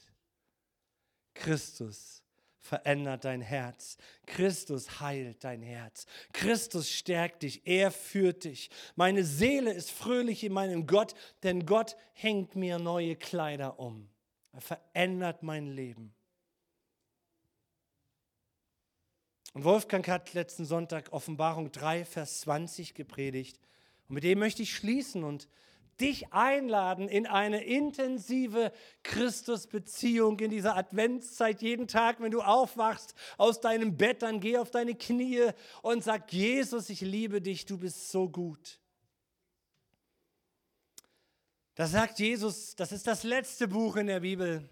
Christus verändert dein Herz. Christus heilt dein Herz. Christus stärkt dich. Er führt dich. Meine Seele ist fröhlich in meinem Gott, denn Gott hängt mir neue Kleider um. Er verändert mein Leben. Und Wolfgang hat letzten Sonntag Offenbarung 3, Vers 20 gepredigt. Und mit dem möchte ich schließen und dich einladen in eine intensive Christusbeziehung in dieser Adventszeit. Jeden Tag, wenn du aufwachst aus deinem Bett, dann geh auf deine Knie und sag, Jesus, ich liebe dich, du bist so gut. Das sagt Jesus, das ist das letzte Buch in der Bibel.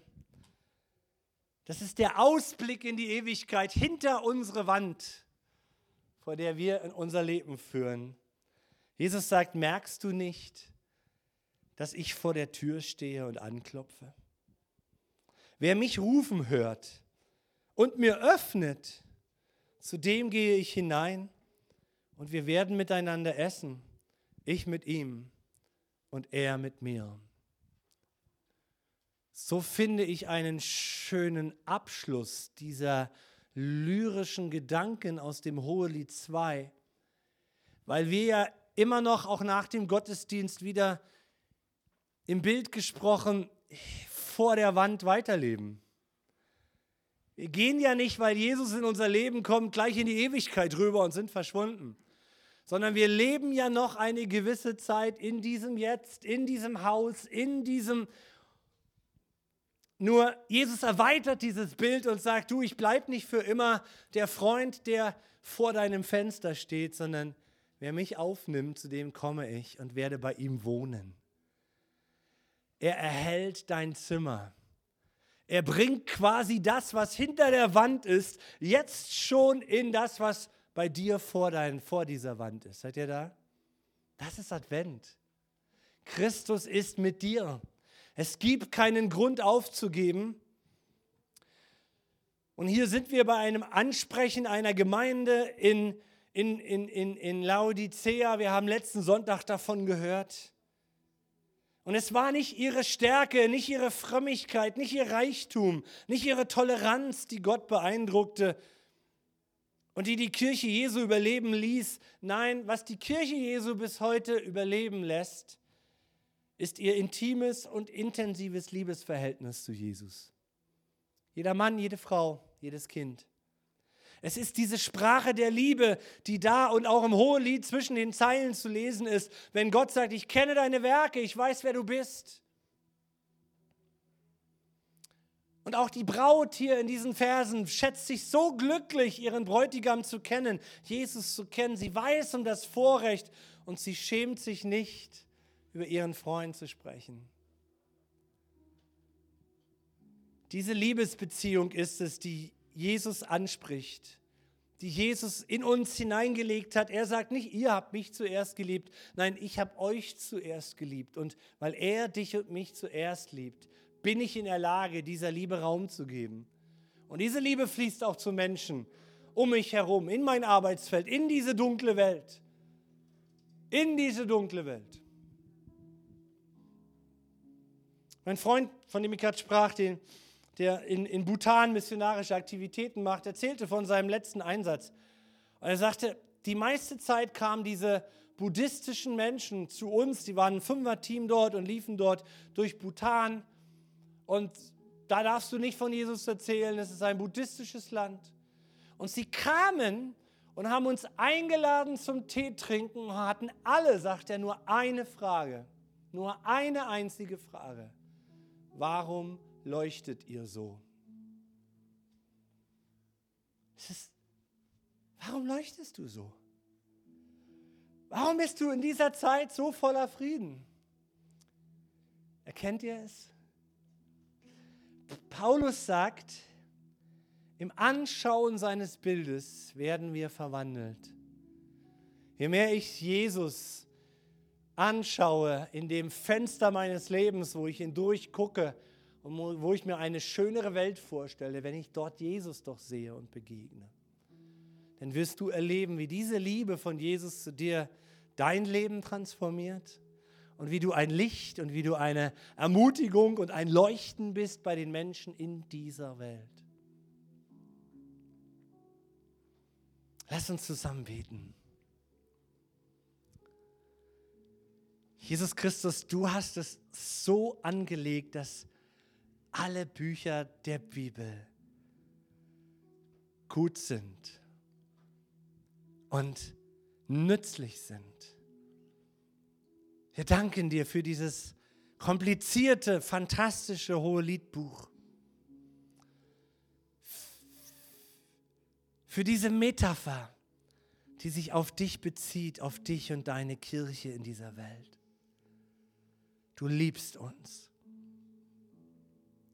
Das ist der Ausblick in die Ewigkeit hinter unsere Wand, vor der wir unser Leben führen. Jesus sagt, merkst du nicht, dass ich vor der Tür stehe und anklopfe? Wer mich rufen hört und mir öffnet, zu dem gehe ich hinein und wir werden miteinander essen, ich mit ihm und er mit mir. So finde ich einen schönen Abschluss dieser lyrischen Gedanken aus dem Hohelied 2, weil wir ja immer noch auch nach dem Gottesdienst wieder im Bild gesprochen vor der Wand weiterleben. Wir gehen ja nicht, weil Jesus in unser Leben kommt, gleich in die Ewigkeit rüber und sind verschwunden, sondern wir leben ja noch eine gewisse Zeit in diesem Jetzt, in diesem Haus, in diesem nur Jesus erweitert dieses Bild und sagt, du, ich bleibe nicht für immer der Freund, der vor deinem Fenster steht, sondern wer mich aufnimmt, zu dem komme ich und werde bei ihm wohnen. Er erhält dein Zimmer. Er bringt quasi das, was hinter der Wand ist, jetzt schon in das, was bei dir vor, dein, vor dieser Wand ist. Seid ihr da? Das ist Advent. Christus ist mit dir. Es gibt keinen Grund aufzugeben. Und hier sind wir bei einem Ansprechen einer Gemeinde in, in, in, in, in Laodicea. Wir haben letzten Sonntag davon gehört. Und es war nicht ihre Stärke, nicht ihre Frömmigkeit, nicht ihr Reichtum, nicht ihre Toleranz, die Gott beeindruckte und die die Kirche Jesu überleben ließ. Nein, was die Kirche Jesu bis heute überleben lässt, ist ihr intimes und intensives Liebesverhältnis zu Jesus. Jeder Mann, jede Frau, jedes Kind. Es ist diese Sprache der Liebe, die da und auch im Hohelied zwischen den Zeilen zu lesen ist, wenn Gott sagt, ich kenne deine Werke, ich weiß, wer du bist. Und auch die Braut hier in diesen Versen schätzt sich so glücklich, ihren Bräutigam zu kennen, Jesus zu kennen. Sie weiß um das Vorrecht und sie schämt sich nicht über ihren Freund zu sprechen. Diese Liebesbeziehung ist es, die Jesus anspricht, die Jesus in uns hineingelegt hat. Er sagt nicht, ihr habt mich zuerst geliebt, nein, ich habe euch zuerst geliebt. Und weil er dich und mich zuerst liebt, bin ich in der Lage, dieser Liebe Raum zu geben. Und diese Liebe fließt auch zu Menschen um mich herum, in mein Arbeitsfeld, in diese dunkle Welt. In diese dunkle Welt. Mein Freund, von dem ich gerade sprach, den, der in, in Bhutan missionarische Aktivitäten macht, erzählte von seinem letzten Einsatz. Und er sagte, die meiste Zeit kamen diese buddhistischen Menschen zu uns, die waren ein Fünfer-Team dort und liefen dort durch Bhutan. Und da darfst du nicht von Jesus erzählen, es ist ein buddhistisches Land. Und sie kamen und haben uns eingeladen zum Tee trinken und hatten alle, sagt er, nur eine Frage. Nur eine einzige Frage. Warum leuchtet ihr so? Ist, warum leuchtest du so? Warum bist du in dieser Zeit so voller Frieden? Erkennt ihr es? Paulus sagt, im Anschauen seines Bildes werden wir verwandelt. Je mehr ich Jesus anschaue in dem Fenster meines Lebens, wo ich hindurch gucke und wo ich mir eine schönere Welt vorstelle, wenn ich dort Jesus doch sehe und begegne, dann wirst du erleben, wie diese Liebe von Jesus zu dir dein Leben transformiert und wie du ein Licht und wie du eine Ermutigung und ein Leuchten bist bei den Menschen in dieser Welt. Lass uns zusammen beten. Jesus Christus, du hast es so angelegt, dass alle Bücher der Bibel gut sind und nützlich sind. Wir danken dir für dieses komplizierte, fantastische Hoheliedbuch. Für diese Metapher, die sich auf dich bezieht, auf dich und deine Kirche in dieser Welt. Du liebst uns.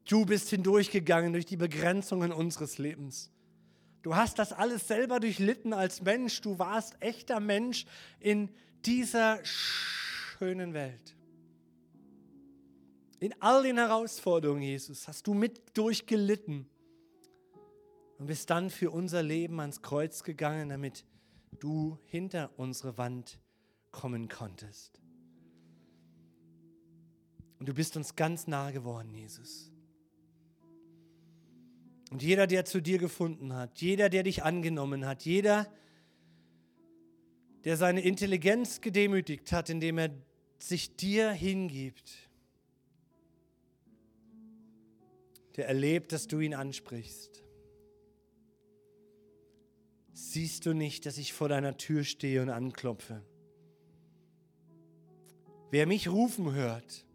Du bist hindurchgegangen durch die Begrenzungen unseres Lebens. Du hast das alles selber durchlitten als Mensch. Du warst echter Mensch in dieser schönen Welt. In all den Herausforderungen, Jesus, hast du mit durchgelitten und bist dann für unser Leben ans Kreuz gegangen, damit du hinter unsere Wand kommen konntest. Und du bist uns ganz nah geworden, Jesus. Und jeder, der zu dir gefunden hat, jeder, der dich angenommen hat, jeder, der seine Intelligenz gedemütigt hat, indem er sich dir hingibt, der erlebt, dass du ihn ansprichst. Siehst du nicht, dass ich vor deiner Tür stehe und anklopfe? Wer mich rufen hört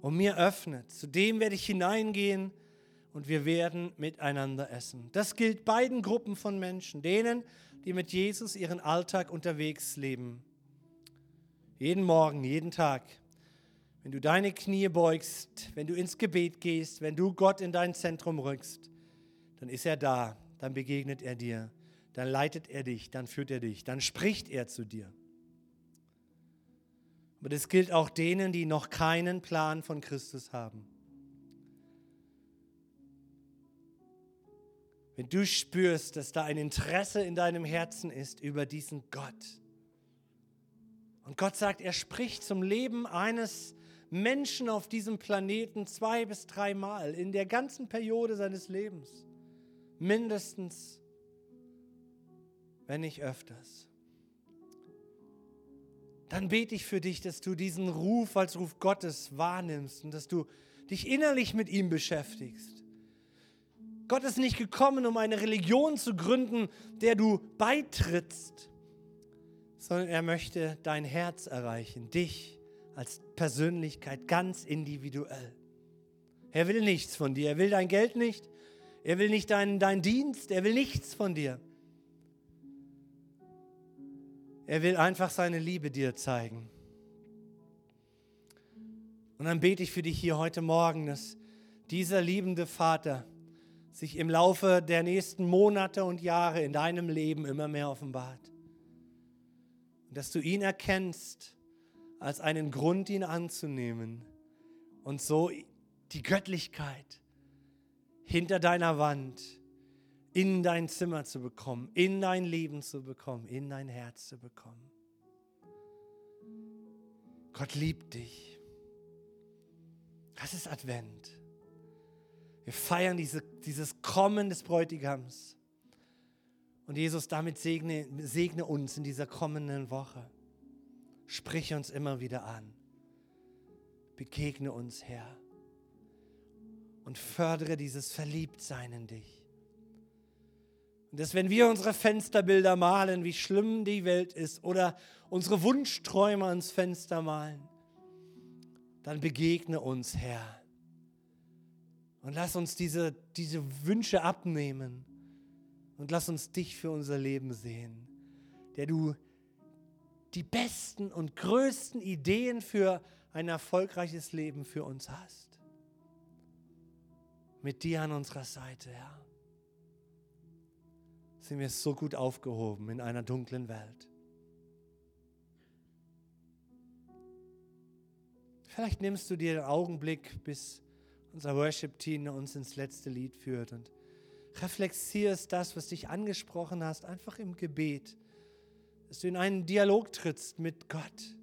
und mir öffnet, zu dem werde ich hineingehen und wir werden miteinander essen. Das gilt beiden Gruppen von Menschen, denen, die mit Jesus ihren Alltag unterwegs leben. Jeden Morgen, jeden Tag, wenn du deine Knie beugst, wenn du ins Gebet gehst, wenn du Gott in dein Zentrum rückst, dann ist er da, dann begegnet er dir, dann leitet er dich, dann führt er dich, dann spricht er zu dir. Aber das gilt auch denen, die noch keinen Plan von Christus haben. Wenn du spürst, dass da ein Interesse in deinem Herzen ist über diesen Gott. Und Gott sagt, er spricht zum Leben eines Menschen auf diesem Planeten zwei bis dreimal in der ganzen Periode seines Lebens. Mindestens, wenn nicht öfters. Dann bete ich für dich, dass du diesen Ruf als Ruf Gottes wahrnimmst und dass du dich innerlich mit ihm beschäftigst Gott ist nicht gekommen, um eine Religion zu gründen, der du beitrittst, sondern er möchte dein Herz erreichen, dich als Persönlichkeit ganz individuell. Er will nichts von dir, er will dein Geld nicht, er will nicht deinen, deinen Dienst, er will nichts von dir. Er will einfach seine Liebe dir zeigen. Und dann bete ich für dich hier heute Morgen, dass dieser liebende Vater, sich im Laufe der nächsten Monate und Jahre in deinem Leben immer mehr offenbart. Dass du ihn erkennst als einen Grund, ihn anzunehmen und so die Göttlichkeit hinter deiner Wand in dein Zimmer zu bekommen, in dein Leben zu bekommen, in dein Herz zu bekommen. Gott liebt dich. Das ist Advent. Wir feiern diese, dieses Kommen des Bräutigams. Und Jesus, damit segne, segne uns in dieser kommenden Woche. Sprich uns immer wieder an. Begegne uns, Herr. Und fördere dieses Verliebtsein in dich. Und dass wenn wir unsere Fensterbilder malen, wie schlimm die Welt ist, oder unsere Wunschträume ans Fenster malen, dann begegne uns, Herr. Und lass uns diese, diese Wünsche abnehmen. Und lass uns dich für unser Leben sehen, der du die besten und größten Ideen für ein erfolgreiches Leben für uns hast. Mit dir an unserer Seite, Herr, sind wir so gut aufgehoben in einer dunklen Welt. Vielleicht nimmst du dir den Augenblick, bis unser Worship-Team uns ins letzte Lied führt und reflektierst das, was dich angesprochen hast, einfach im Gebet, dass du in einen Dialog trittst mit Gott.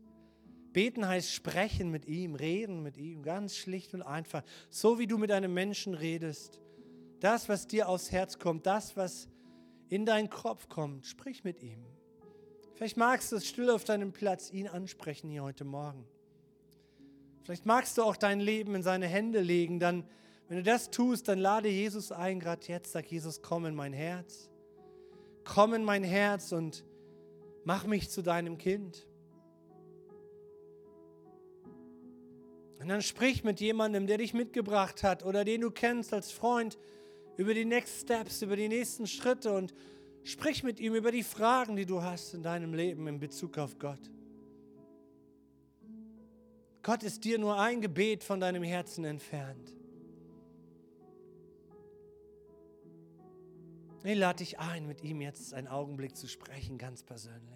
Beten heißt sprechen mit ihm, reden mit ihm, ganz schlicht und einfach, so wie du mit einem Menschen redest. Das, was dir aufs Herz kommt, das, was in deinen Kopf kommt, sprich mit ihm. Vielleicht magst du es still auf deinem Platz ihn ansprechen hier heute Morgen. Vielleicht magst du auch dein Leben in seine Hände legen. Dann, wenn du das tust, dann lade Jesus ein, gerade jetzt. Sag Jesus, komm in mein Herz. Komm in mein Herz und mach mich zu deinem Kind. Und dann sprich mit jemandem, der dich mitgebracht hat oder den du kennst als Freund über die Next Steps, über die nächsten Schritte und sprich mit ihm über die Fragen, die du hast in deinem Leben in Bezug auf Gott. Gott ist dir nur ein Gebet von deinem Herzen entfernt. Ich lade dich ein, mit ihm jetzt einen Augenblick zu sprechen, ganz persönlich.